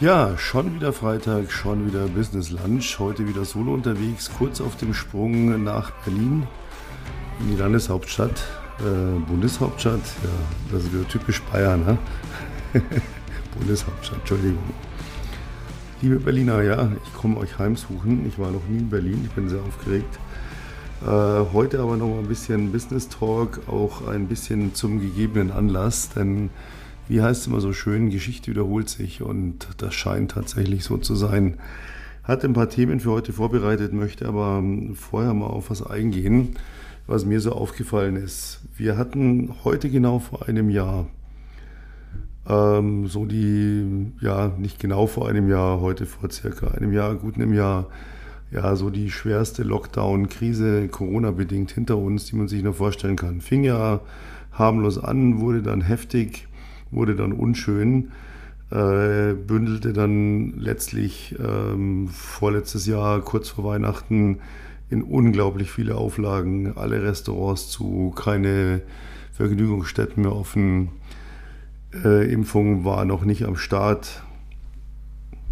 Ja, schon wieder Freitag, schon wieder Business Lunch. Heute wieder solo unterwegs, kurz auf dem Sprung nach Berlin in die Landeshauptstadt, äh, Bundeshauptstadt. Ja, das ist wieder typisch Bayern, ne? Bundeshauptstadt, Entschuldigung. Liebe Berliner, ja, ich komme euch heimsuchen. Ich war noch nie in Berlin, ich bin sehr aufgeregt. Äh, heute aber noch mal ein bisschen Business Talk, auch ein bisschen zum gegebenen Anlass, denn wie heißt es immer so schön, Geschichte wiederholt sich und das scheint tatsächlich so zu sein. Hat ein paar Themen für heute vorbereitet, möchte aber ähm, vorher mal auf was eingehen, was mir so aufgefallen ist. Wir hatten heute genau vor einem Jahr, ähm, so die, ja, nicht genau vor einem Jahr, heute vor circa einem Jahr, gut einem Jahr, ja, so die schwerste Lockdown-Krise, Corona-bedingt hinter uns, die man sich nur vorstellen kann. Fing ja harmlos an, wurde dann heftig wurde dann unschön, äh, bündelte dann letztlich ähm, vorletztes Jahr kurz vor Weihnachten in unglaublich viele Auflagen, alle Restaurants zu, keine Vergnügungsstätten mehr offen, äh, Impfung war noch nicht am Start.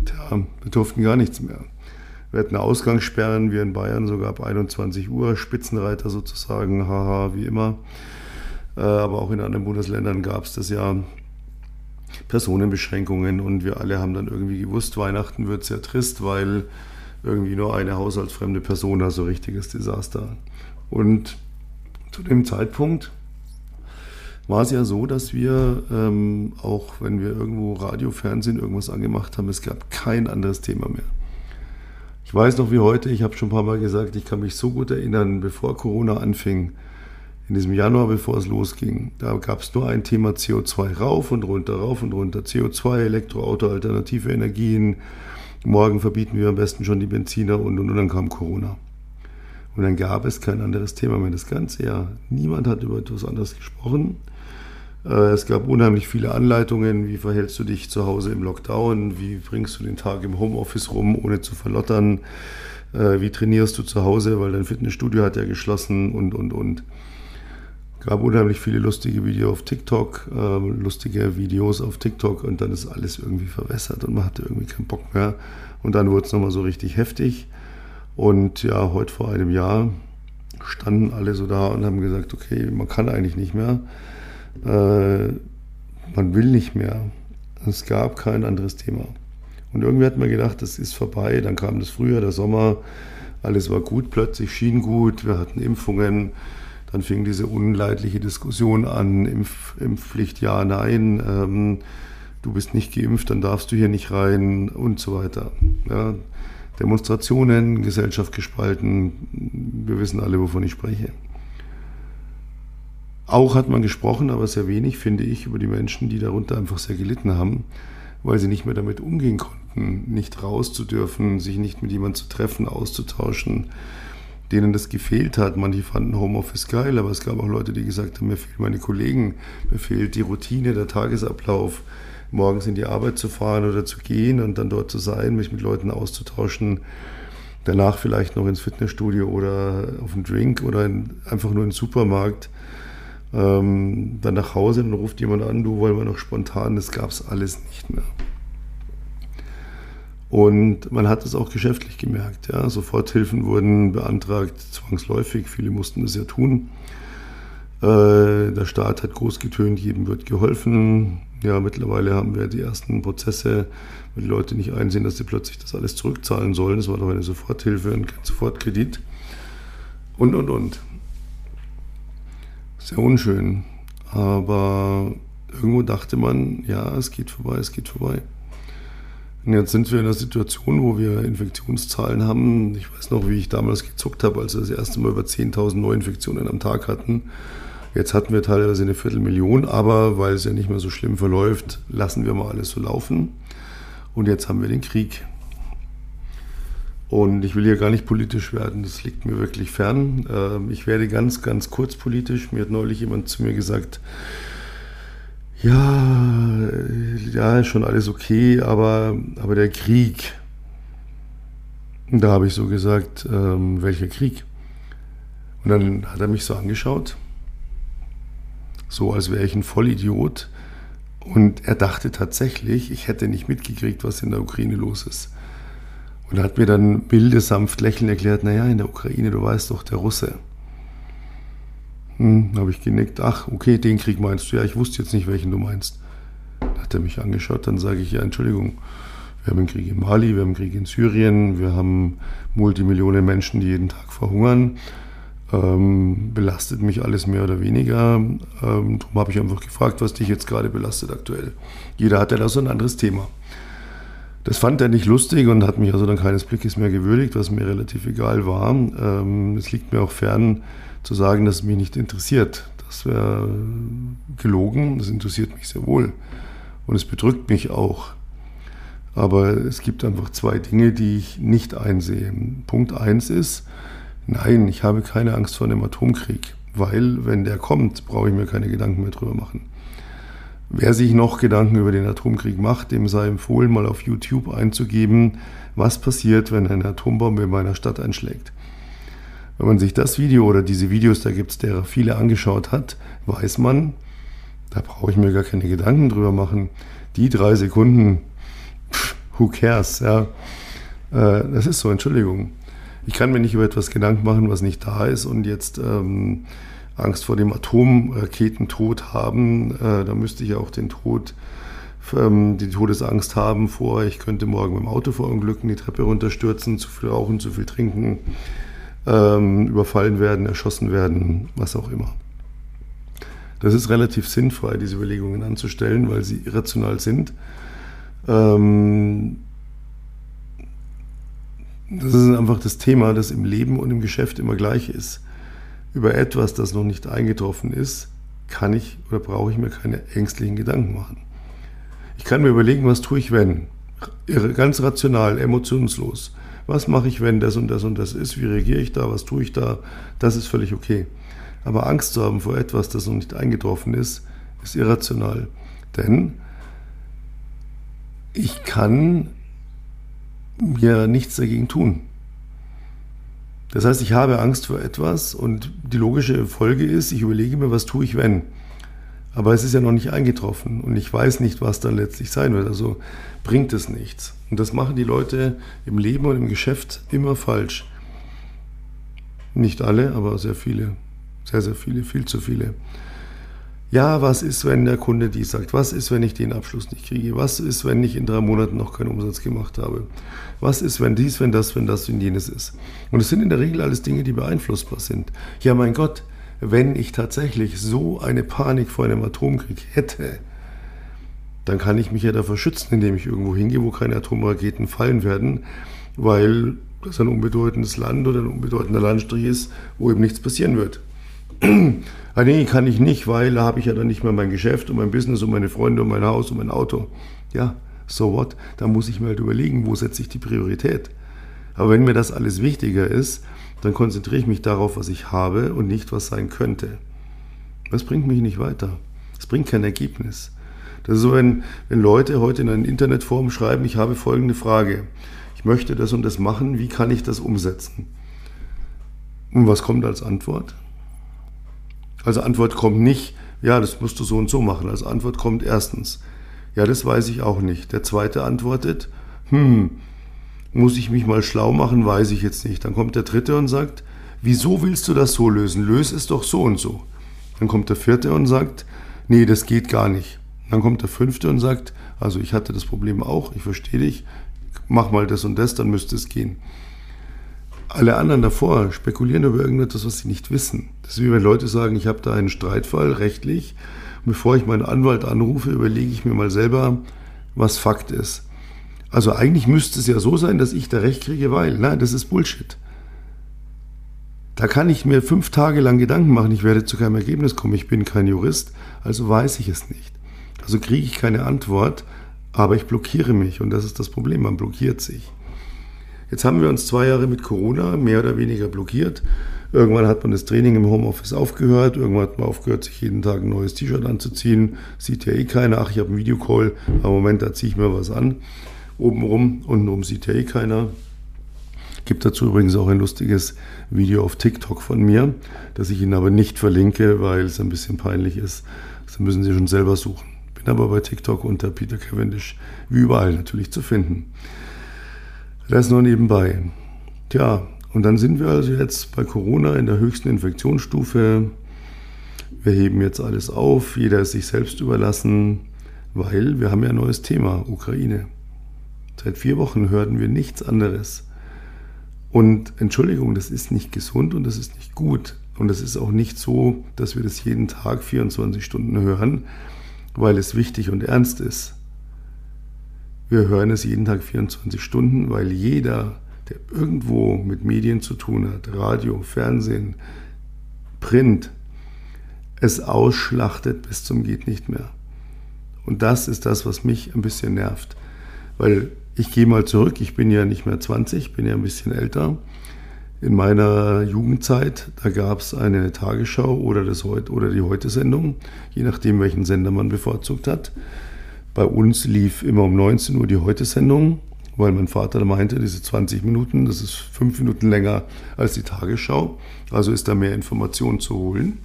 Tja, wir durften gar nichts mehr. Wir hatten Ausgangssperren, wir in Bayern sogar ab 21 Uhr, Spitzenreiter sozusagen, haha, wie immer. Äh, aber auch in anderen Bundesländern gab es das ja. Personenbeschränkungen und wir alle haben dann irgendwie gewusst, Weihnachten wird sehr trist, weil irgendwie nur eine haushaltsfremde Person, also richtiges Desaster. Und zu dem Zeitpunkt war es ja so, dass wir, ähm, auch wenn wir irgendwo Radio, Fernsehen, irgendwas angemacht haben, es gab kein anderes Thema mehr. Ich weiß noch wie heute, ich habe schon ein paar Mal gesagt, ich kann mich so gut erinnern, bevor Corona anfing, in diesem Januar, bevor es losging, da gab es nur ein Thema CO2 rauf und runter, rauf und runter. CO2, Elektroauto, alternative Energien. Morgen verbieten wir am besten schon die Benziner und, und, und dann kam Corona. Und dann gab es kein anderes Thema mehr. Das ganze Jahr. Niemand hat über etwas anderes gesprochen. Äh, es gab unheimlich viele Anleitungen. Wie verhältst du dich zu Hause im Lockdown? Wie bringst du den Tag im Homeoffice rum, ohne zu verlottern? Äh, wie trainierst du zu Hause, weil dein Fitnessstudio hat ja geschlossen und, und, und gab unheimlich viele lustige Videos auf TikTok, äh, lustige Videos auf TikTok und dann ist alles irgendwie verwässert und man hatte irgendwie keinen Bock mehr. Und dann wurde es nochmal so richtig heftig. Und ja, heute vor einem Jahr standen alle so da und haben gesagt, okay, man kann eigentlich nicht mehr. Äh, man will nicht mehr. Es gab kein anderes Thema. Und irgendwie hat man gedacht, das ist vorbei. Dann kam das Frühjahr, der Sommer, alles war gut, plötzlich schien gut, wir hatten Impfungen. Dann fing diese unleidliche Diskussion an, Impf, Impfpflicht ja, nein, ähm, du bist nicht geimpft, dann darfst du hier nicht rein und so weiter. Ja, Demonstrationen, Gesellschaft gespalten, wir wissen alle, wovon ich spreche. Auch hat man gesprochen, aber sehr wenig, finde ich, über die Menschen, die darunter einfach sehr gelitten haben, weil sie nicht mehr damit umgehen konnten, nicht raus zu dürfen, sich nicht mit jemandem zu treffen, auszutauschen, denen das gefehlt hat. Manche fanden Homeoffice geil, aber es gab auch Leute, die gesagt haben, mir fehlen meine Kollegen, mir fehlt die Routine, der Tagesablauf, morgens in die Arbeit zu fahren oder zu gehen und dann dort zu sein, mich mit Leuten auszutauschen, danach vielleicht noch ins Fitnessstudio oder auf einen Drink oder in, einfach nur in den Supermarkt. Ähm, dann nach Hause, dann ruft jemand an, du wollen wir noch spontan, das gab es alles nicht mehr. Und man hat es auch geschäftlich gemerkt. Ja. Soforthilfen wurden beantragt, zwangsläufig. Viele mussten das ja tun. Äh, der Staat hat groß getönt, jedem wird geholfen. Ja, mittlerweile haben wir die ersten Prozesse, weil die Leute nicht einsehen, dass sie plötzlich das alles zurückzahlen sollen. Das war doch eine Soforthilfe und kein Sofortkredit. Und, und, und. Sehr unschön. Aber irgendwo dachte man, ja, es geht vorbei, es geht vorbei. Und jetzt sind wir in einer Situation, wo wir Infektionszahlen haben. Ich weiß noch, wie ich damals gezuckt habe, als wir das erste Mal über 10.000 Neuinfektionen am Tag hatten. Jetzt hatten wir teilweise eine Viertelmillion, aber weil es ja nicht mehr so schlimm verläuft, lassen wir mal alles so laufen. Und jetzt haben wir den Krieg. Und ich will hier gar nicht politisch werden, das liegt mir wirklich fern. Ähm, ich werde ganz, ganz kurz politisch. Mir hat neulich jemand zu mir gesagt, ja, ja, schon alles okay, aber, aber der Krieg, da habe ich so gesagt, ähm, welcher Krieg? Und dann hat er mich so angeschaut, so als wäre ich ein Vollidiot Und er dachte tatsächlich, ich hätte nicht mitgekriegt, was in der Ukraine los ist. Und er hat mir dann milde, lächelnd erklärt, naja, in der Ukraine, du weißt doch, der Russe. Hm, habe ich genickt, ach, okay, den Krieg meinst du. Ja, ich wusste jetzt nicht, welchen du meinst. Hat er mich angeschaut, dann sage ich, ja, Entschuldigung, wir haben einen Krieg in Mali, wir haben einen Krieg in Syrien, wir haben Multimillionen Menschen, die jeden Tag verhungern. Ähm, belastet mich alles mehr oder weniger. Ähm, darum habe ich einfach gefragt, was dich jetzt gerade belastet aktuell. Jeder hat ja da so ein anderes Thema. Das fand er nicht lustig und hat mich also dann keines Blickes mehr gewürdigt, was mir relativ egal war. Ähm, es liegt mir auch fern zu sagen, dass es mich nicht interessiert. Das wäre gelogen, das interessiert mich sehr wohl. Und es bedrückt mich auch. Aber es gibt einfach zwei Dinge, die ich nicht einsehe. Punkt eins ist, nein, ich habe keine Angst vor einem Atomkrieg, weil wenn der kommt, brauche ich mir keine Gedanken mehr drüber machen. Wer sich noch Gedanken über den Atomkrieg macht, dem sei empfohlen, mal auf YouTube einzugeben, was passiert, wenn eine Atombombe in meiner Stadt einschlägt. Wenn man sich das Video oder diese Videos, da gibt es derer viele angeschaut hat, weiß man, da brauche ich mir gar keine Gedanken drüber machen. Die drei Sekunden, who cares, ja. Äh, das ist so, Entschuldigung. Ich kann mir nicht über etwas Gedanken machen, was nicht da ist und jetzt ähm, Angst vor dem Atomraketentod haben. Äh, da müsste ich auch den Tod, ähm, die Todesangst haben vor, ich könnte morgen mit dem Auto verunglücken, die Treppe runterstürzen, zu viel rauchen, zu viel trinken, ähm, überfallen werden, erschossen werden, was auch immer. Das ist relativ sinnfrei, diese Überlegungen anzustellen, weil sie irrational sind. Ähm, das ist einfach das Thema, das im Leben und im Geschäft immer gleich ist. Über etwas, das noch nicht eingetroffen ist, kann ich oder brauche ich mir keine ängstlichen Gedanken machen. Ich kann mir überlegen, was tue ich, wenn? Ganz rational, emotionslos. Was mache ich, wenn das und das und das ist? Wie reagiere ich da? Was tue ich da? Das ist völlig okay. Aber Angst zu haben vor etwas, das noch nicht eingetroffen ist, ist irrational. Denn ich kann mir nichts dagegen tun. Das heißt, ich habe Angst vor etwas und die logische Folge ist, ich überlege mir, was tue ich, wenn. Aber es ist ja noch nicht eingetroffen und ich weiß nicht, was dann letztlich sein wird. Also bringt es nichts. Und das machen die Leute im Leben und im Geschäft immer falsch. Nicht alle, aber sehr viele. Sehr, sehr viele, viel zu viele ja, was ist, wenn der Kunde dies sagt? Was ist, wenn ich den Abschluss nicht kriege? Was ist, wenn ich in drei Monaten noch keinen Umsatz gemacht habe? Was ist, wenn dies, wenn das, wenn das, wenn jenes ist? Und es sind in der Regel alles Dinge, die beeinflussbar sind. Ja, mein Gott, wenn ich tatsächlich so eine Panik vor einem Atomkrieg hätte, dann kann ich mich ja davor schützen, indem ich irgendwo hingehe, wo keine Atomraketen fallen werden, weil das ein unbedeutendes Land oder ein unbedeutender Landstrich ist, wo eben nichts passieren wird ah, nee, kann ich nicht, weil da habe ich ja dann nicht mehr mein Geschäft und mein Business und meine Freunde und mein Haus und mein Auto. Ja, so what? Da muss ich mir halt überlegen, wo setze ich die Priorität. Aber wenn mir das alles wichtiger ist, dann konzentriere ich mich darauf, was ich habe und nicht, was sein könnte. Das bringt mich nicht weiter. Das bringt kein Ergebnis. Das ist so, wenn, wenn Leute heute in einem Internetforum schreiben, ich habe folgende Frage. Ich möchte das und das machen, wie kann ich das umsetzen? Und was kommt als Antwort? Als Antwort kommt nicht, ja, das musst du so und so machen. Als Antwort kommt erstens, ja, das weiß ich auch nicht. Der zweite antwortet, hm, muss ich mich mal schlau machen, weiß ich jetzt nicht. Dann kommt der dritte und sagt, wieso willst du das so lösen? Löse es doch so und so. Dann kommt der vierte und sagt, nee, das geht gar nicht. Dann kommt der fünfte und sagt, also ich hatte das Problem auch, ich verstehe dich, mach mal das und das, dann müsste es gehen alle anderen davor spekulieren über irgendetwas, was sie nicht wissen. Das ist wie wenn Leute sagen, ich habe da einen Streitfall rechtlich. Bevor ich meinen Anwalt anrufe, überlege ich mir mal selber, was Fakt ist. Also eigentlich müsste es ja so sein, dass ich da Recht kriege, weil, nein, das ist Bullshit. Da kann ich mir fünf Tage lang Gedanken machen, ich werde zu keinem Ergebnis kommen, ich bin kein Jurist, also weiß ich es nicht. Also kriege ich keine Antwort, aber ich blockiere mich und das ist das Problem, man blockiert sich. Jetzt haben wir uns zwei Jahre mit Corona mehr oder weniger blockiert. Irgendwann hat man das Training im Homeoffice aufgehört. Irgendwann hat man aufgehört, sich jeden Tag ein neues T-Shirt anzuziehen. Sieht ja eh keiner. Ach, ich habe einen Videocall. Aber Moment, da ziehe ich mir was an. Obenrum, untenrum sieht ja eh keiner. Gibt dazu übrigens auch ein lustiges Video auf TikTok von mir, das ich Ihnen aber nicht verlinke, weil es ein bisschen peinlich ist. Das müssen Sie schon selber suchen. Bin aber bei TikTok unter Peter Cavendish wie überall natürlich zu finden. Das nur nebenbei. Tja, und dann sind wir also jetzt bei Corona in der höchsten Infektionsstufe. Wir heben jetzt alles auf, jeder ist sich selbst überlassen, weil wir haben ja ein neues Thema, Ukraine. Seit vier Wochen hörten wir nichts anderes. Und Entschuldigung, das ist nicht gesund und das ist nicht gut. Und es ist auch nicht so, dass wir das jeden Tag 24 Stunden hören, weil es wichtig und ernst ist. Wir hören es jeden Tag 24 Stunden, weil jeder, der irgendwo mit Medien zu tun hat, Radio, Fernsehen, Print, es ausschlachtet bis zum geht nicht mehr. Und das ist das, was mich ein bisschen nervt. Weil ich gehe mal zurück, ich bin ja nicht mehr 20, bin ja ein bisschen älter. In meiner Jugendzeit, da gab es eine Tagesschau oder, das Heut, oder die Heute-Sendung, je nachdem, welchen Sender man bevorzugt hat. Bei uns lief immer um 19 Uhr die Heute-Sendung, weil mein Vater meinte, diese 20 Minuten, das ist fünf Minuten länger als die Tagesschau. Also ist da mehr Information zu holen.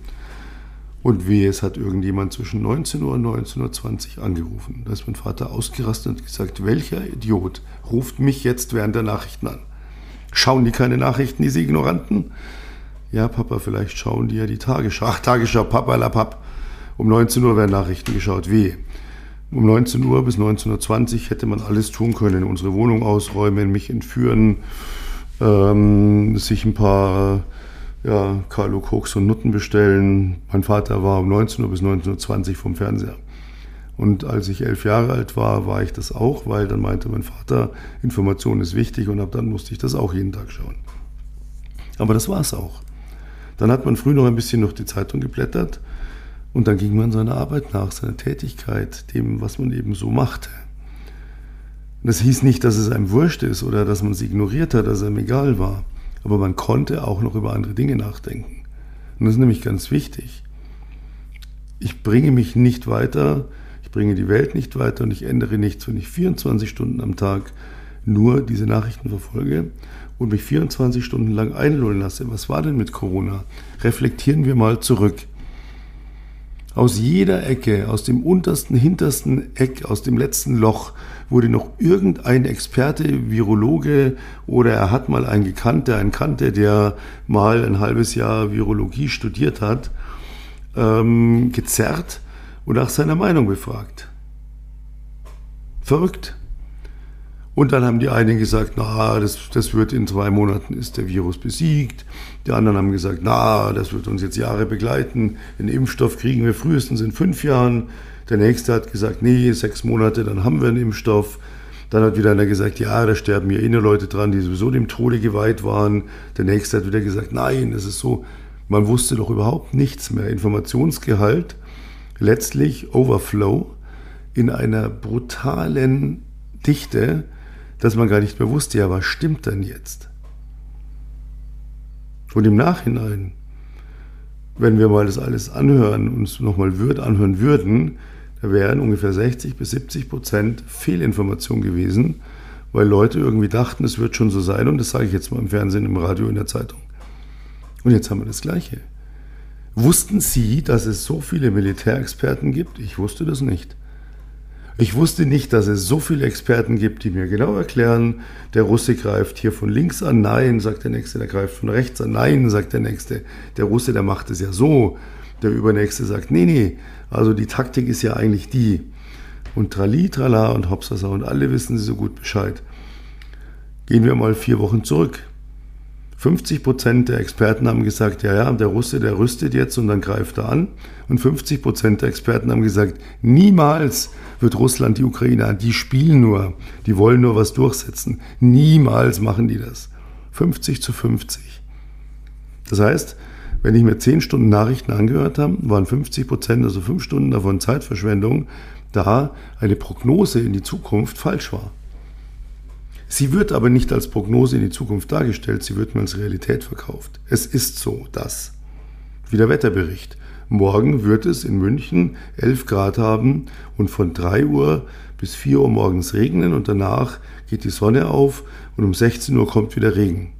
Und wie es hat irgendjemand zwischen 19 Uhr und 19.20 Uhr angerufen. Da ist mein Vater ausgerastet und gesagt, welcher Idiot ruft mich jetzt während der Nachrichten an? Schauen die keine Nachrichten, diese Ignoranten? Ja, Papa, vielleicht schauen die ja die Tagesschau. Ach, Tagesschau, Papa, la Papp. Um 19 Uhr werden Nachrichten geschaut. Wie? Um 19 Uhr bis 19.20 Uhr hätte man alles tun können. Unsere Wohnung ausräumen, mich entführen, ähm, sich ein paar ja, Carlo Koks und Nutten bestellen. Mein Vater war um 19 Uhr bis 19.20 Uhr vom Fernseher. Und als ich elf Jahre alt war, war ich das auch, weil dann meinte mein Vater, Information ist wichtig und ab dann musste ich das auch jeden Tag schauen. Aber das war es auch. Dann hat man früh noch ein bisschen noch die Zeitung geblättert und dann ging man seiner Arbeit nach, seiner Tätigkeit, dem, was man eben so machte. das hieß nicht, dass es einem wurscht ist oder dass man es ignoriert hat, dass es einem egal war aber man konnte auch noch über andere Dinge nachdenken. Und das ist nämlich ganz wichtig. Ich bringe mich nicht weiter, ich bringe die Welt nicht weiter und ich ändere nichts, wenn ich 24 Stunden am Tag nur diese Nachrichten verfolge und mich 24 Stunden lang einlullen lasse. Was war denn mit Corona? Reflektieren wir mal zurück. Aus jeder Ecke, aus dem untersten, hintersten Eck, aus dem letzten Loch wurde noch irgendein Experte, Virologe oder er hat mal einen gekannt, der einen kannte, der mal ein halbes Jahr Virologie studiert hat, ähm, gezerrt und nach seiner Meinung befragt. Verrückt. Und dann haben die einen gesagt, na, das, das wird in zwei Monaten ist der Virus besiegt. Die anderen haben gesagt, na, das wird uns jetzt Jahre begleiten. Den Impfstoff kriegen wir frühestens in fünf Jahren. Der nächste hat gesagt, nee, sechs Monate, dann haben wir einen Impfstoff. Dann hat wieder einer gesagt, ja, da sterben ja eh nur Leute dran, die sowieso dem Tode geweiht waren. Der nächste hat wieder gesagt, nein, es ist so, man wusste doch überhaupt nichts mehr. Informationsgehalt, letztlich Overflow in einer brutalen Dichte, dass man gar nicht mehr wusste, ja, was stimmt denn jetzt? Und im Nachhinein, wenn wir mal das alles anhören, uns nochmal würd, anhören würden, da wären ungefähr 60 bis 70 Prozent Fehlinformation gewesen, weil Leute irgendwie dachten, es wird schon so sein und das sage ich jetzt mal im Fernsehen, im Radio, in der Zeitung. Und jetzt haben wir das Gleiche. Wussten Sie, dass es so viele Militärexperten gibt? Ich wusste das nicht. Ich wusste nicht, dass es so viele Experten gibt, die mir genau erklären, der Russe greift hier von links an, nein, sagt der Nächste, der greift von rechts an, nein, sagt der Nächste. Der Russe, der macht es ja so. Der Übernächste sagt, nee, nee, also die Taktik ist ja eigentlich die. Und Trali, Trala und Hopsasa und alle wissen sie so gut Bescheid. Gehen wir mal vier Wochen zurück. 50 Prozent der Experten haben gesagt, ja, ja, der Russe, der rüstet jetzt und dann greift er an. Und 50 Prozent der Experten haben gesagt, niemals wird Russland die Ukraine an. Die spielen nur, die wollen nur was durchsetzen. Niemals machen die das. 50 zu 50. Das heißt, wenn ich mir 10 Stunden Nachrichten angehört habe, waren 50 Prozent, also 5 Stunden davon Zeitverschwendung, da eine Prognose in die Zukunft falsch war. Sie wird aber nicht als Prognose in die Zukunft dargestellt, sie wird mir als Realität verkauft. Es ist so, dass. Wie der Wetterbericht. Morgen wird es in München 11 Grad haben und von 3 Uhr bis 4 Uhr morgens regnen und danach geht die Sonne auf und um 16 Uhr kommt wieder Regen.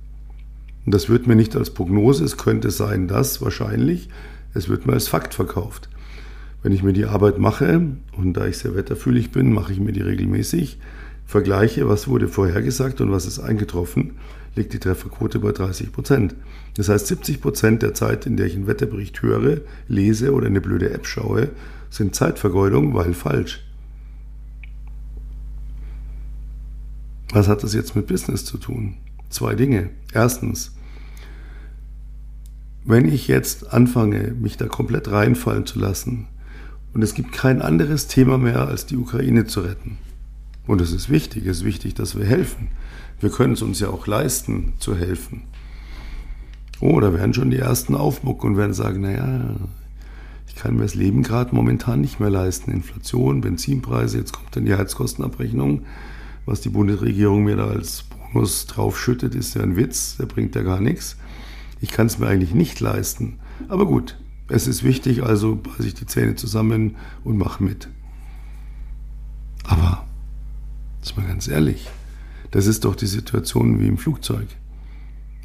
Und das wird mir nicht als Prognose, es könnte sein, dass wahrscheinlich, es wird mir als Fakt verkauft. Wenn ich mir die Arbeit mache, und da ich sehr wetterfühlig bin, mache ich mir die regelmäßig, vergleiche, was wurde vorhergesagt und was ist eingetroffen, liegt die Trefferquote bei 30 Prozent. Das heißt, 70 Prozent der Zeit, in der ich einen Wetterbericht höre, lese oder eine blöde App schaue, sind Zeitvergeudung, weil falsch. Was hat das jetzt mit Business zu tun? Zwei Dinge. Erstens, wenn ich jetzt anfange, mich da komplett reinfallen zu lassen, und es gibt kein anderes Thema mehr, als die Ukraine zu retten. Und es ist wichtig, es ist wichtig, dass wir helfen. Wir können es uns ja auch leisten, zu helfen. Oh, da werden schon die ersten aufmucken und werden sagen, naja, ich kann mir das Leben gerade momentan nicht mehr leisten. Inflation, Benzinpreise, jetzt kommt dann die Heizkostenabrechnung. Was die Bundesregierung mir da als Bonus draufschüttet, ist ja ein Witz, der bringt ja gar nichts. Ich kann es mir eigentlich nicht leisten. Aber gut, es ist wichtig, also beiße ich die Zähne zusammen und mache mit. Aber, ist mal ganz ehrlich, das ist doch die Situation wie im Flugzeug.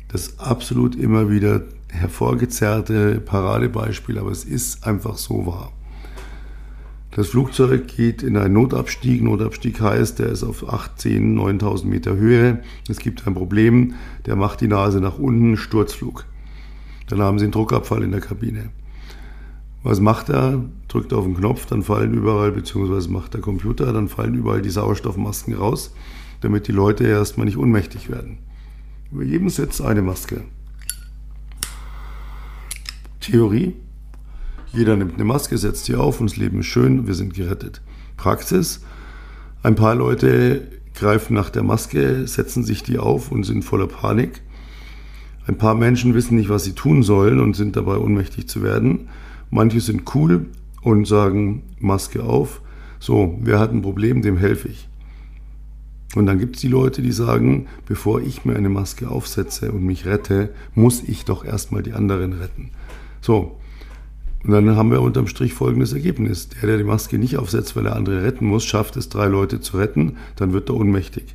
Das absolut immer wieder hervorgezerrte Paradebeispiel, aber es ist einfach so wahr. Das Flugzeug geht in einen Notabstieg. Notabstieg heißt, der ist auf 8, 10, 9000 Meter Höhe. Es gibt ein Problem, der macht die Nase nach unten, Sturzflug. Dann haben Sie einen Druckabfall in der Kabine. Was macht er? Drückt auf den Knopf, dann fallen überall, beziehungsweise macht der Computer, dann fallen überall die Sauerstoffmasken raus, damit die Leute erstmal nicht ohnmächtig werden. Über jedem Sitz eine Maske. Theorie. Jeder nimmt eine Maske, setzt sie auf und das Leben ist schön, wir sind gerettet. Praxis. Ein paar Leute greifen nach der Maske, setzen sich die auf und sind voller Panik. Ein paar Menschen wissen nicht, was sie tun sollen und sind dabei ohnmächtig zu werden. Manche sind cool und sagen, Maske auf. So, wer hat ein Problem, dem helfe ich. Und dann gibt es die Leute, die sagen, bevor ich mir eine Maske aufsetze und mich rette, muss ich doch erstmal die anderen retten. So, und dann haben wir unterm Strich folgendes Ergebnis. Der, der die Maske nicht aufsetzt, weil er andere retten muss, schafft es, drei Leute zu retten, dann wird er ohnmächtig.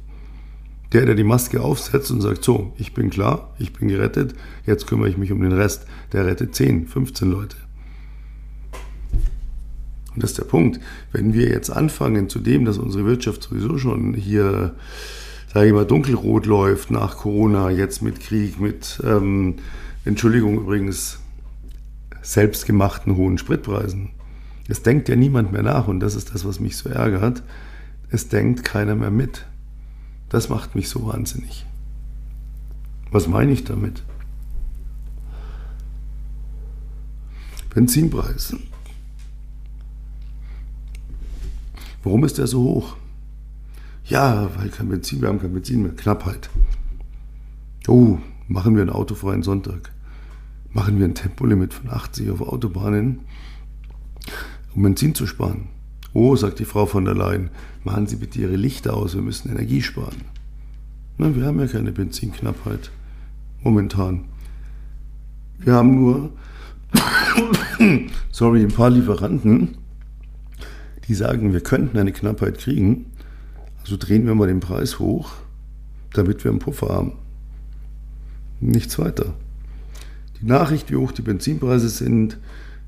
Der, der die Maske aufsetzt und sagt, so, ich bin klar, ich bin gerettet, jetzt kümmere ich mich um den Rest, der rettet 10, 15 Leute. Und das ist der Punkt. Wenn wir jetzt anfangen zu dem, dass unsere Wirtschaft sowieso schon hier, sage ich mal, dunkelrot läuft nach Corona, jetzt mit Krieg, mit, ähm, Entschuldigung übrigens, selbstgemachten hohen Spritpreisen. Es denkt ja niemand mehr nach und das ist das, was mich so ärgert. Es denkt keiner mehr mit. Das macht mich so wahnsinnig. Was meine ich damit? Benzinpreis. Warum ist der so hoch? Ja, weil kein Benzin, wir haben kein Benzin mehr, Knappheit. Oh, machen wir einen autofreien Sonntag. Machen wir ein Tempolimit von 80 auf Autobahnen, um Benzin zu sparen. Oh, sagt die Frau von der Leyen, machen Sie bitte Ihre Lichter aus, wir müssen Energie sparen. Na, wir haben ja keine Benzinknappheit. Momentan. Wir haben nur, sorry, ein paar Lieferanten, die sagen, wir könnten eine Knappheit kriegen, also drehen wir mal den Preis hoch, damit wir einen Puffer haben. Nichts weiter. Die Nachricht, wie hoch die Benzinpreise sind,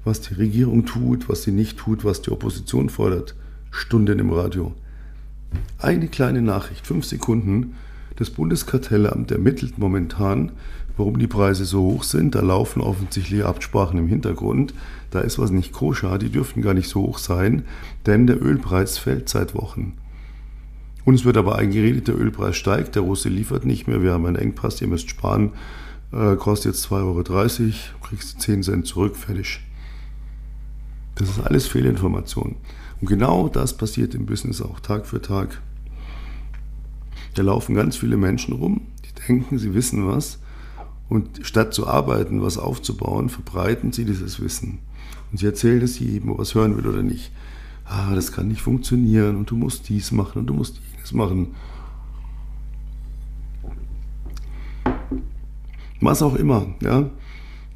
was die Regierung tut, was sie nicht tut, was die Opposition fordert, Stunden im Radio. Eine kleine Nachricht, fünf Sekunden. Das Bundeskartellamt ermittelt momentan, warum die Preise so hoch sind. Da laufen offensichtlich Absprachen im Hintergrund. Da ist was nicht koscher, die dürften gar nicht so hoch sein, denn der Ölpreis fällt seit Wochen. Uns wird aber eingeredet, der Ölpreis steigt, der Russe liefert nicht mehr, wir haben einen Engpass, ihr müsst sparen, äh, kostet jetzt 2,30 Euro, kriegst 10 Cent zurück, fertig. Das ist alles Fehlinformation. Und genau das passiert im Business auch Tag für Tag. Da laufen ganz viele Menschen rum, die denken, sie wissen was, und statt zu arbeiten, was aufzubauen, verbreiten sie dieses Wissen. Und sie erzählen es jedem, ob er es hören will oder nicht. Ah, das kann nicht funktionieren und du musst dies machen und du musst jenes machen. Was auch immer, ja.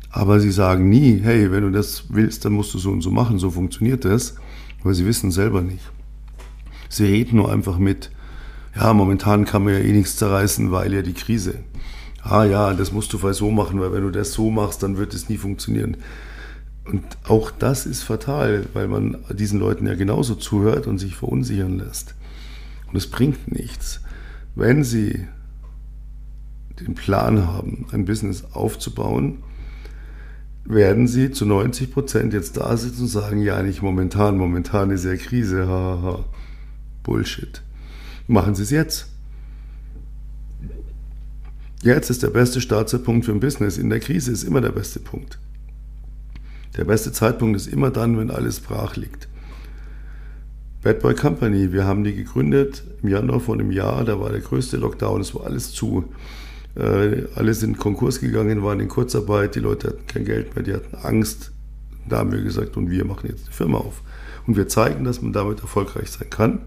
Aber sie sagen nie, hey, wenn du das willst, dann musst du so und so machen, so funktioniert das, weil sie wissen selber nicht. Sie reden nur einfach mit, ja, momentan kann man ja eh nichts zerreißen, weil ja die Krise ah ja, das musst du vielleicht so machen, weil wenn du das so machst, dann wird es nie funktionieren. Und auch das ist fatal, weil man diesen Leuten ja genauso zuhört und sich verunsichern lässt. Und es bringt nichts. Wenn sie den Plan haben, ein Business aufzubauen, werden sie zu 90 Prozent jetzt da sitzen und sagen, ja, nicht momentan, momentan ist ja Krise, haha. Bullshit. Machen Sie es jetzt. Jetzt ist der beste Startzeitpunkt für ein Business. In der Krise ist immer der beste Punkt. Der beste Zeitpunkt ist immer dann, wenn alles brach liegt. Bad Boy Company, wir haben die gegründet im Januar vor einem Jahr, da war der größte Lockdown, es war alles zu. Äh, alle sind Konkurs gegangen, waren in Kurzarbeit, die Leute hatten kein Geld mehr, die hatten Angst. Da haben wir gesagt, und wir machen jetzt eine Firma auf. Und wir zeigen, dass man damit erfolgreich sein kann.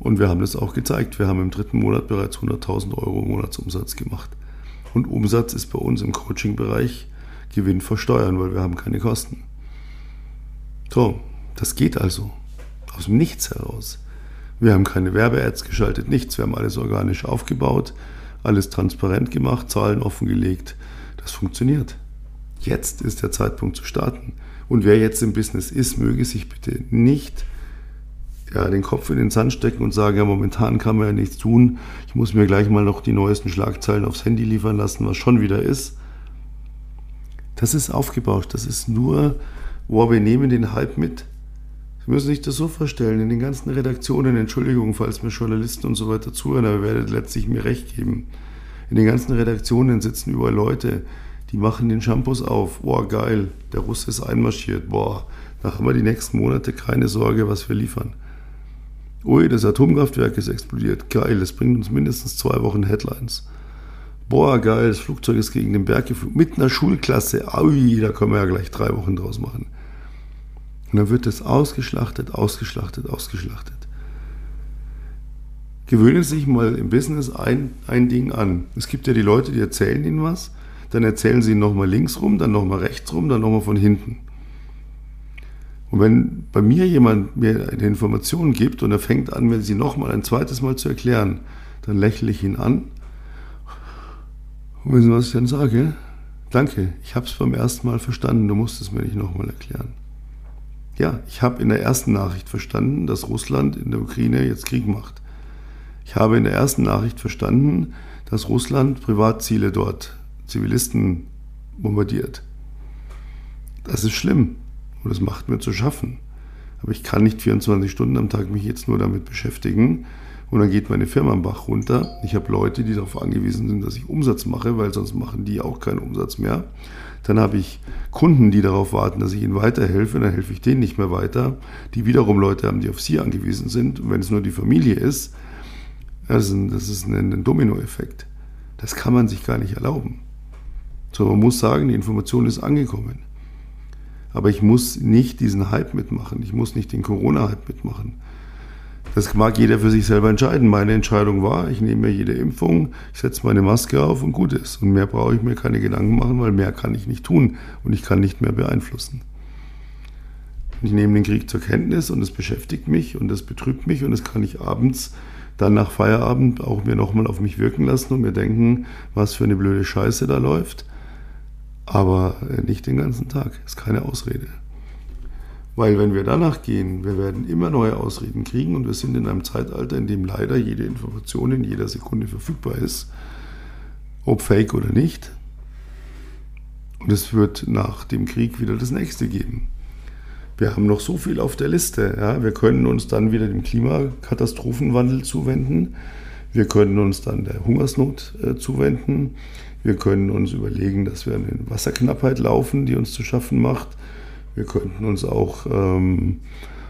Und wir haben das auch gezeigt. Wir haben im dritten Monat bereits 100.000 Euro Monatsumsatz gemacht. Und Umsatz ist bei uns im Coaching-Bereich Gewinn versteuern, weil wir haben keine Kosten. So, das geht also aus dem Nichts heraus. Wir haben keine Werbe-Ads geschaltet, nichts. Wir haben alles organisch aufgebaut alles transparent gemacht, Zahlen offengelegt. Das funktioniert. Jetzt ist der Zeitpunkt zu starten. Und wer jetzt im Business ist, möge sich bitte nicht ja, den Kopf in den Sand stecken und sagen, ja, momentan kann man ja nichts tun. Ich muss mir gleich mal noch die neuesten Schlagzeilen aufs Handy liefern lassen, was schon wieder ist. Das ist aufgebaut. Das ist nur, wow, wir nehmen den Hype mit. Sie müssen sich das so vorstellen, in den ganzen Redaktionen, Entschuldigung, falls mir Journalisten und so weiter zuhören, aber ihr werdet letztlich mir recht geben. In den ganzen Redaktionen sitzen überall Leute, die machen den Shampoos auf. Boah, geil, der Russe ist einmarschiert. Boah, da haben wir die nächsten Monate keine Sorge, was wir liefern. Ui, das Atomkraftwerk ist explodiert. Geil, das bringt uns mindestens zwei Wochen Headlines. Boah, geil, das Flugzeug ist gegen den Berg geflogen. Mit einer Schulklasse. Ui, da können wir ja gleich drei Wochen draus machen. Und dann wird es ausgeschlachtet, ausgeschlachtet, ausgeschlachtet. Gewöhnen Sie sich mal im Business ein, ein Ding an. Es gibt ja die Leute, die erzählen Ihnen was, dann erzählen Sie Ihnen nochmal links rum, dann nochmal rechts rum, dann nochmal von hinten. Und wenn bei mir jemand mir eine Information gibt und er fängt an, mir sie nochmal ein zweites Mal zu erklären, dann lächle ich ihn an. Und wissen Sie, was ich dann sage? Danke, ich habe es beim ersten Mal verstanden, du musst es mir nicht nochmal erklären. Ja, ich habe in der ersten Nachricht verstanden, dass Russland in der Ukraine jetzt Krieg macht. Ich habe in der ersten Nachricht verstanden, dass Russland Privatziele dort, Zivilisten bombardiert. Das ist schlimm und das macht mir zu schaffen. Aber ich kann nicht 24 Stunden am Tag mich jetzt nur damit beschäftigen und dann geht meine Firma am Bach runter. Ich habe Leute, die darauf angewiesen sind, dass ich Umsatz mache, weil sonst machen die auch keinen Umsatz mehr. Dann habe ich Kunden, die darauf warten, dass ich ihnen weiterhelfe, dann helfe ich denen nicht mehr weiter. Die wiederum Leute haben, die auf sie angewiesen sind. Und wenn es nur die Familie ist, das ist ein, ein Dominoeffekt. Das kann man sich gar nicht erlauben. So, man muss sagen, die Information ist angekommen. Aber ich muss nicht diesen Hype mitmachen. Ich muss nicht den Corona-Hype mitmachen. Das mag jeder für sich selber entscheiden. Meine Entscheidung war, ich nehme mir jede Impfung, ich setze meine Maske auf und gut ist. Und mehr brauche ich mir keine Gedanken machen, weil mehr kann ich nicht tun und ich kann nicht mehr beeinflussen. Ich nehme den Krieg zur Kenntnis und es beschäftigt mich und es betrübt mich und das kann ich abends dann nach Feierabend auch mir nochmal auf mich wirken lassen und mir denken, was für eine blöde Scheiße da läuft. Aber nicht den ganzen Tag, ist keine Ausrede. Weil wenn wir danach gehen, wir werden immer neue Ausreden kriegen und wir sind in einem Zeitalter, in dem leider jede Information in jeder Sekunde verfügbar ist, ob fake oder nicht. Und es wird nach dem Krieg wieder das nächste geben. Wir haben noch so viel auf der Liste. Ja? Wir können uns dann wieder dem Klimakatastrophenwandel zuwenden. Wir können uns dann der Hungersnot äh, zuwenden. Wir können uns überlegen, dass wir eine Wasserknappheit laufen, die uns zu schaffen macht. Wir könnten uns auch, ähm,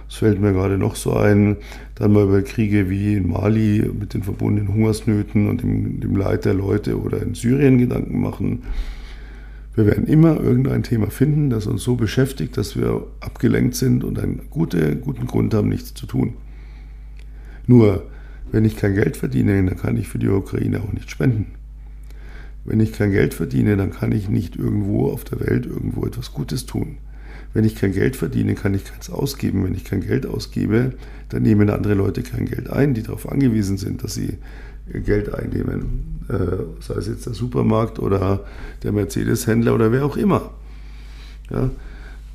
es fällt mir gerade noch so ein, dann mal über Kriege wie in Mali mit den verbundenen Hungersnöten und dem, dem Leid der Leute oder in Syrien Gedanken machen. Wir werden immer irgendein Thema finden, das uns so beschäftigt, dass wir abgelenkt sind und einen gute, guten Grund haben, nichts zu tun. Nur, wenn ich kein Geld verdiene, dann kann ich für die Ukraine auch nicht spenden. Wenn ich kein Geld verdiene, dann kann ich nicht irgendwo auf der Welt irgendwo etwas Gutes tun. Wenn ich kein Geld verdiene, kann ich keins ausgeben. Wenn ich kein Geld ausgebe, dann nehmen andere Leute kein Geld ein, die darauf angewiesen sind, dass sie Geld einnehmen. Äh, sei es jetzt der Supermarkt oder der Mercedes-Händler oder wer auch immer. Ja?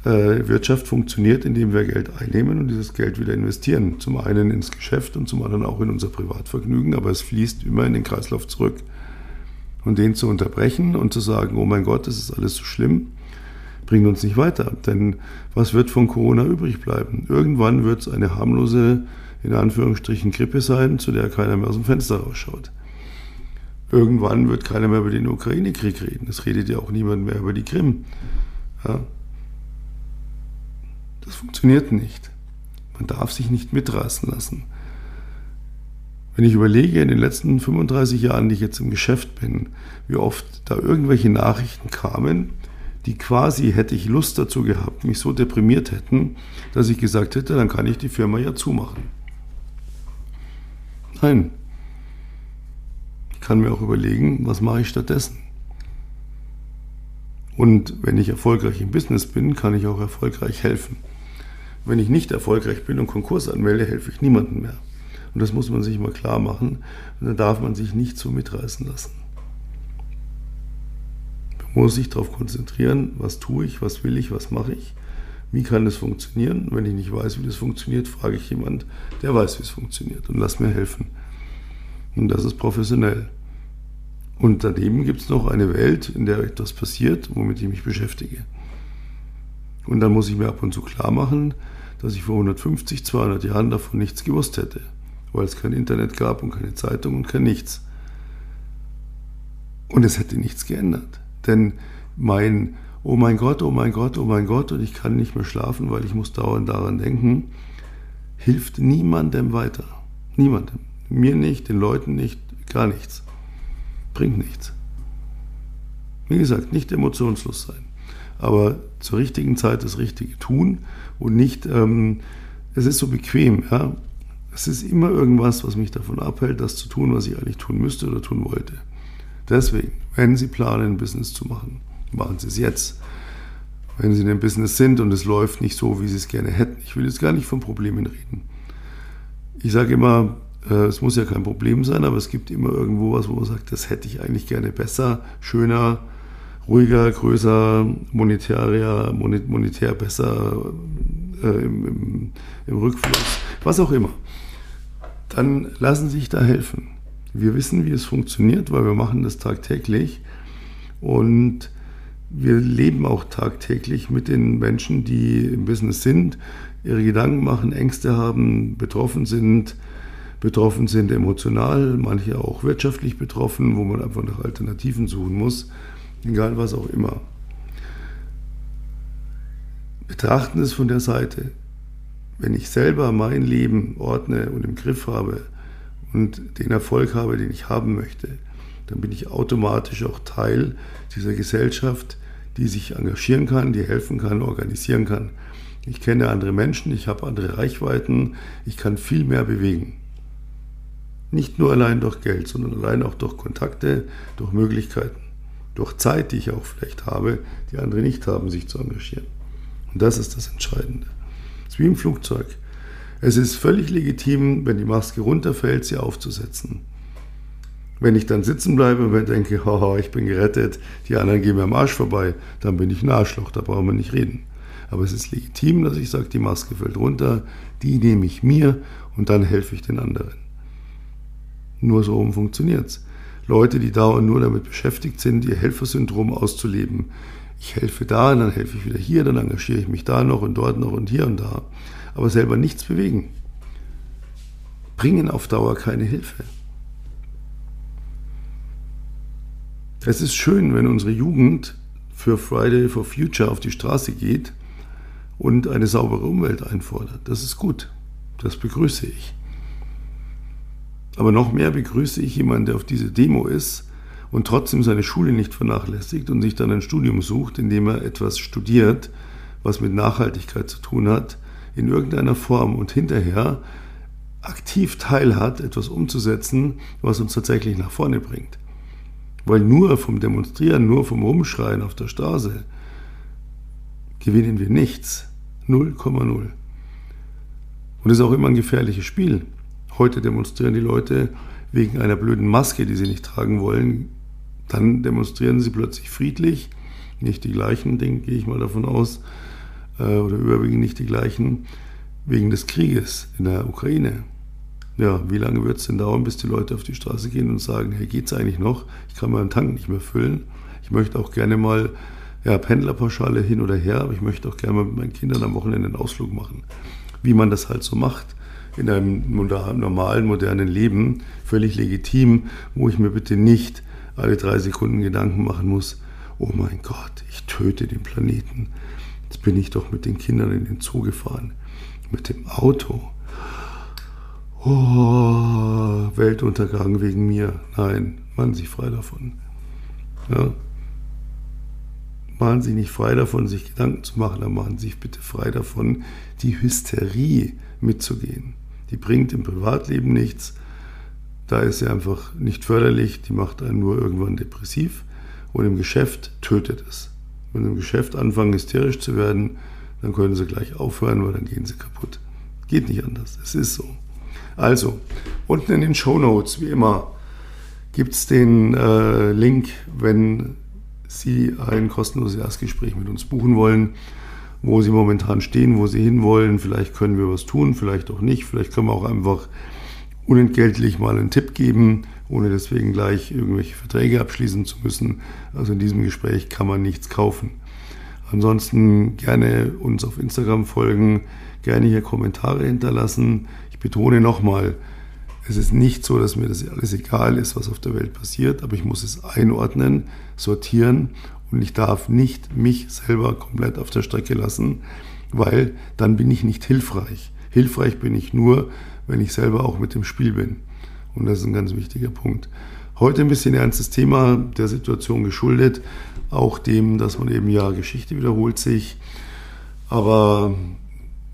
Äh, Wirtschaft funktioniert, indem wir Geld einnehmen und dieses Geld wieder investieren. Zum einen ins Geschäft und zum anderen auch in unser Privatvergnügen, aber es fließt immer in den Kreislauf zurück. Und den zu unterbrechen und zu sagen, oh mein Gott, das ist alles so schlimm, bringt uns nicht weiter. Denn was wird von Corona übrig bleiben? Irgendwann wird es eine harmlose, in Anführungsstrichen, Grippe sein, zu der keiner mehr aus dem Fenster rausschaut. Irgendwann wird keiner mehr über den Ukraine-Krieg reden. Es redet ja auch niemand mehr über die Krim. Ja, das funktioniert nicht. Man darf sich nicht mitreißen lassen. Wenn ich überlege, in den letzten 35 Jahren, die ich jetzt im Geschäft bin, wie oft da irgendwelche Nachrichten kamen, die quasi hätte ich Lust dazu gehabt, mich so deprimiert hätten, dass ich gesagt hätte, dann kann ich die Firma ja zumachen. Nein. Ich kann mir auch überlegen, was mache ich stattdessen. Und wenn ich erfolgreich im Business bin, kann ich auch erfolgreich helfen. Wenn ich nicht erfolgreich bin und Konkurs anmelde, helfe ich niemandem mehr. Und das muss man sich mal klar machen. Und da darf man sich nicht so mitreißen lassen. Man muss sich darauf konzentrieren, was tue ich, was will ich, was mache ich, wie kann das funktionieren. Und wenn ich nicht weiß, wie das funktioniert, frage ich jemand, der weiß, wie es funktioniert und lass mir helfen. Und das ist professionell. Und daneben gibt es noch eine Welt, in der etwas passiert, womit ich mich beschäftige. Und dann muss ich mir ab und zu klar machen, dass ich vor 150, 200 Jahren davon nichts gewusst hätte, weil es kein Internet gab und keine Zeitung und kein nichts. Und es hätte nichts geändert. Denn mein, oh mein Gott, oh mein Gott, oh mein Gott, und ich kann nicht mehr schlafen, weil ich muss dauernd daran denken, hilft niemandem weiter. Niemandem. Mir nicht, den Leuten nicht, gar nichts. Bringt nichts. Wie gesagt, nicht emotionslos sein aber zur richtigen Zeit das Richtige tun und nicht, ähm, es ist so bequem, ja. Es ist immer irgendwas, was mich davon abhält, das zu tun, was ich eigentlich tun müsste oder tun wollte. Deswegen, wenn Sie planen, ein Business zu machen, machen Sie es jetzt. Wenn Sie in einem Business sind und es läuft nicht so, wie Sie es gerne hätten. Ich will jetzt gar nicht von Problemen reden. Ich sage immer, äh, es muss ja kein Problem sein, aber es gibt immer irgendwo was, wo man sagt, das hätte ich eigentlich gerne besser, schöner, ruhiger, größer, monetärer, monetär besser äh, im, im, im Rückfluss, was auch immer. Dann lassen Sie sich da helfen. Wir wissen, wie es funktioniert, weil wir machen das tagtäglich und wir leben auch tagtäglich mit den Menschen, die im Business sind, ihre Gedanken machen, Ängste haben, betroffen sind, betroffen sind emotional, manche auch wirtschaftlich betroffen, wo man einfach nach Alternativen suchen muss egal was auch immer. Betrachten es von der Seite. Wenn ich selber mein Leben ordne und im Griff habe und den Erfolg habe, den ich haben möchte, dann bin ich automatisch auch Teil dieser Gesellschaft, die sich engagieren kann, die helfen kann, organisieren kann. Ich kenne andere Menschen, ich habe andere Reichweiten, ich kann viel mehr bewegen. Nicht nur allein durch Geld, sondern allein auch durch Kontakte, durch Möglichkeiten durch Zeit, die ich auch vielleicht habe, die andere nicht haben, sich zu engagieren. Und das ist das Entscheidende. Es ist wie im Flugzeug. Es ist völlig legitim, wenn die Maske runterfällt, sie aufzusetzen. Wenn ich dann sitzen bleibe und denke, haha, ich bin gerettet, die anderen gehen mir am Arsch vorbei, dann bin ich ein Arschloch, da brauchen wir nicht reden. Aber es ist legitim, dass ich sage, die Maske fällt runter, die nehme ich mir und dann helfe ich den anderen. Nur so funktioniert es. Leute, die dauernd nur damit beschäftigt sind, ihr Helfersyndrom auszuleben. Ich helfe da, dann helfe ich wieder hier, dann engagiere ich mich da noch und dort noch und hier und da. Aber selber nichts bewegen. Bringen auf Dauer keine Hilfe. Es ist schön, wenn unsere Jugend für Friday for Future auf die Straße geht und eine saubere Umwelt einfordert. Das ist gut. Das begrüße ich. Aber noch mehr begrüße ich jemanden, der auf diese Demo ist und trotzdem seine Schule nicht vernachlässigt und sich dann ein Studium sucht, in dem er etwas studiert, was mit Nachhaltigkeit zu tun hat, in irgendeiner Form und hinterher aktiv teilhat, etwas umzusetzen, was uns tatsächlich nach vorne bringt. Weil nur vom Demonstrieren, nur vom Rumschreien auf der Straße gewinnen wir nichts. 0,0. Und das ist auch immer ein gefährliches Spiel. Heute demonstrieren die Leute wegen einer blöden Maske, die sie nicht tragen wollen. Dann demonstrieren sie plötzlich friedlich. Nicht die gleichen, denke ich mal davon aus. äh, oder überwiegend nicht die gleichen, wegen des Krieges in der Ukraine. Ja, wie lange wird es denn dauern, bis die Leute auf die Straße gehen und sagen, hey, geht's eigentlich noch? Ich kann meinen Tank nicht mehr füllen. Ich möchte auch gerne mal ja, Pendlerpauschale hin oder her, aber ich möchte auch gerne mal mit meinen Kindern am Wochenende einen Ausflug machen. Wie man das halt so macht in einem normalen, modernen Leben, völlig legitim, wo ich mir bitte nicht alle drei Sekunden Gedanken machen muss, oh mein Gott, ich töte den Planeten. Jetzt bin ich doch mit den Kindern in den Zoo gefahren, mit dem Auto. Oh, Weltuntergang wegen mir. Nein, machen Sie frei davon. Ja. Machen Sie nicht frei davon, sich Gedanken zu machen, aber machen Sie sich bitte frei davon, die Hysterie mitzugehen. Die bringt im Privatleben nichts. Da ist sie einfach nicht förderlich, die macht einen nur irgendwann depressiv und im Geschäft tötet es. Wenn Sie im Geschäft anfangen, hysterisch zu werden, dann können Sie gleich aufhören, weil dann gehen Sie kaputt. Geht nicht anders, es ist so. Also, unten in den Show Notes, wie immer, gibt es den äh, Link, wenn Sie ein kostenloses Erstgespräch mit uns buchen wollen, wo Sie momentan stehen, wo Sie hinwollen. Vielleicht können wir was tun, vielleicht auch nicht. Vielleicht können wir auch einfach unentgeltlich mal einen Tipp geben, ohne deswegen gleich irgendwelche Verträge abschließen zu müssen. Also in diesem Gespräch kann man nichts kaufen. Ansonsten gerne uns auf Instagram folgen, gerne hier Kommentare hinterlassen. Ich betone nochmal, es ist nicht so, dass mir das alles egal ist, was auf der Welt passiert, aber ich muss es einordnen, sortieren und ich darf nicht mich selber komplett auf der Strecke lassen, weil dann bin ich nicht hilfreich. Hilfreich bin ich nur, wenn ich selber auch mit dem Spiel bin. Und das ist ein ganz wichtiger Punkt. Heute ein bisschen ernstes Thema der Situation geschuldet, auch dem, dass man eben ja Geschichte wiederholt sich. Aber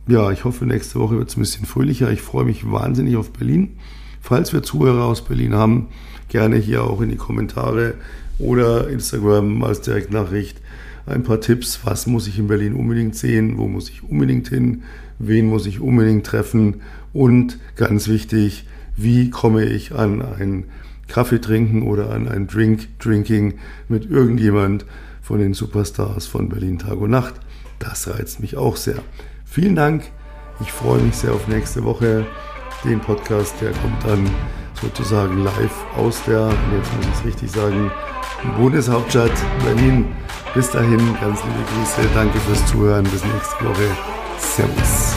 ja, ich hoffe, nächste Woche wird es ein bisschen fröhlicher. Ich freue mich wahnsinnig auf Berlin. Falls wir Zuhörer aus Berlin haben, gerne hier auch in die Kommentare oder Instagram als Direktnachricht ein paar Tipps. Was muss ich in Berlin unbedingt sehen? Wo muss ich unbedingt hin? Wen muss ich unbedingt treffen? Und ganz wichtig, wie komme ich an ein Kaffee trinken oder an ein Drink Drinking mit irgendjemand von den Superstars von Berlin Tag und Nacht? Das reizt mich auch sehr. Vielen Dank. Ich freue mich sehr auf nächste Woche. Den Podcast, der kommt dann sozusagen live aus der, jetzt muss ich es richtig sagen, Bundeshauptstadt Berlin. Bis dahin, ganz liebe Grüße. Danke fürs Zuhören. Bis nächste Woche. Servus.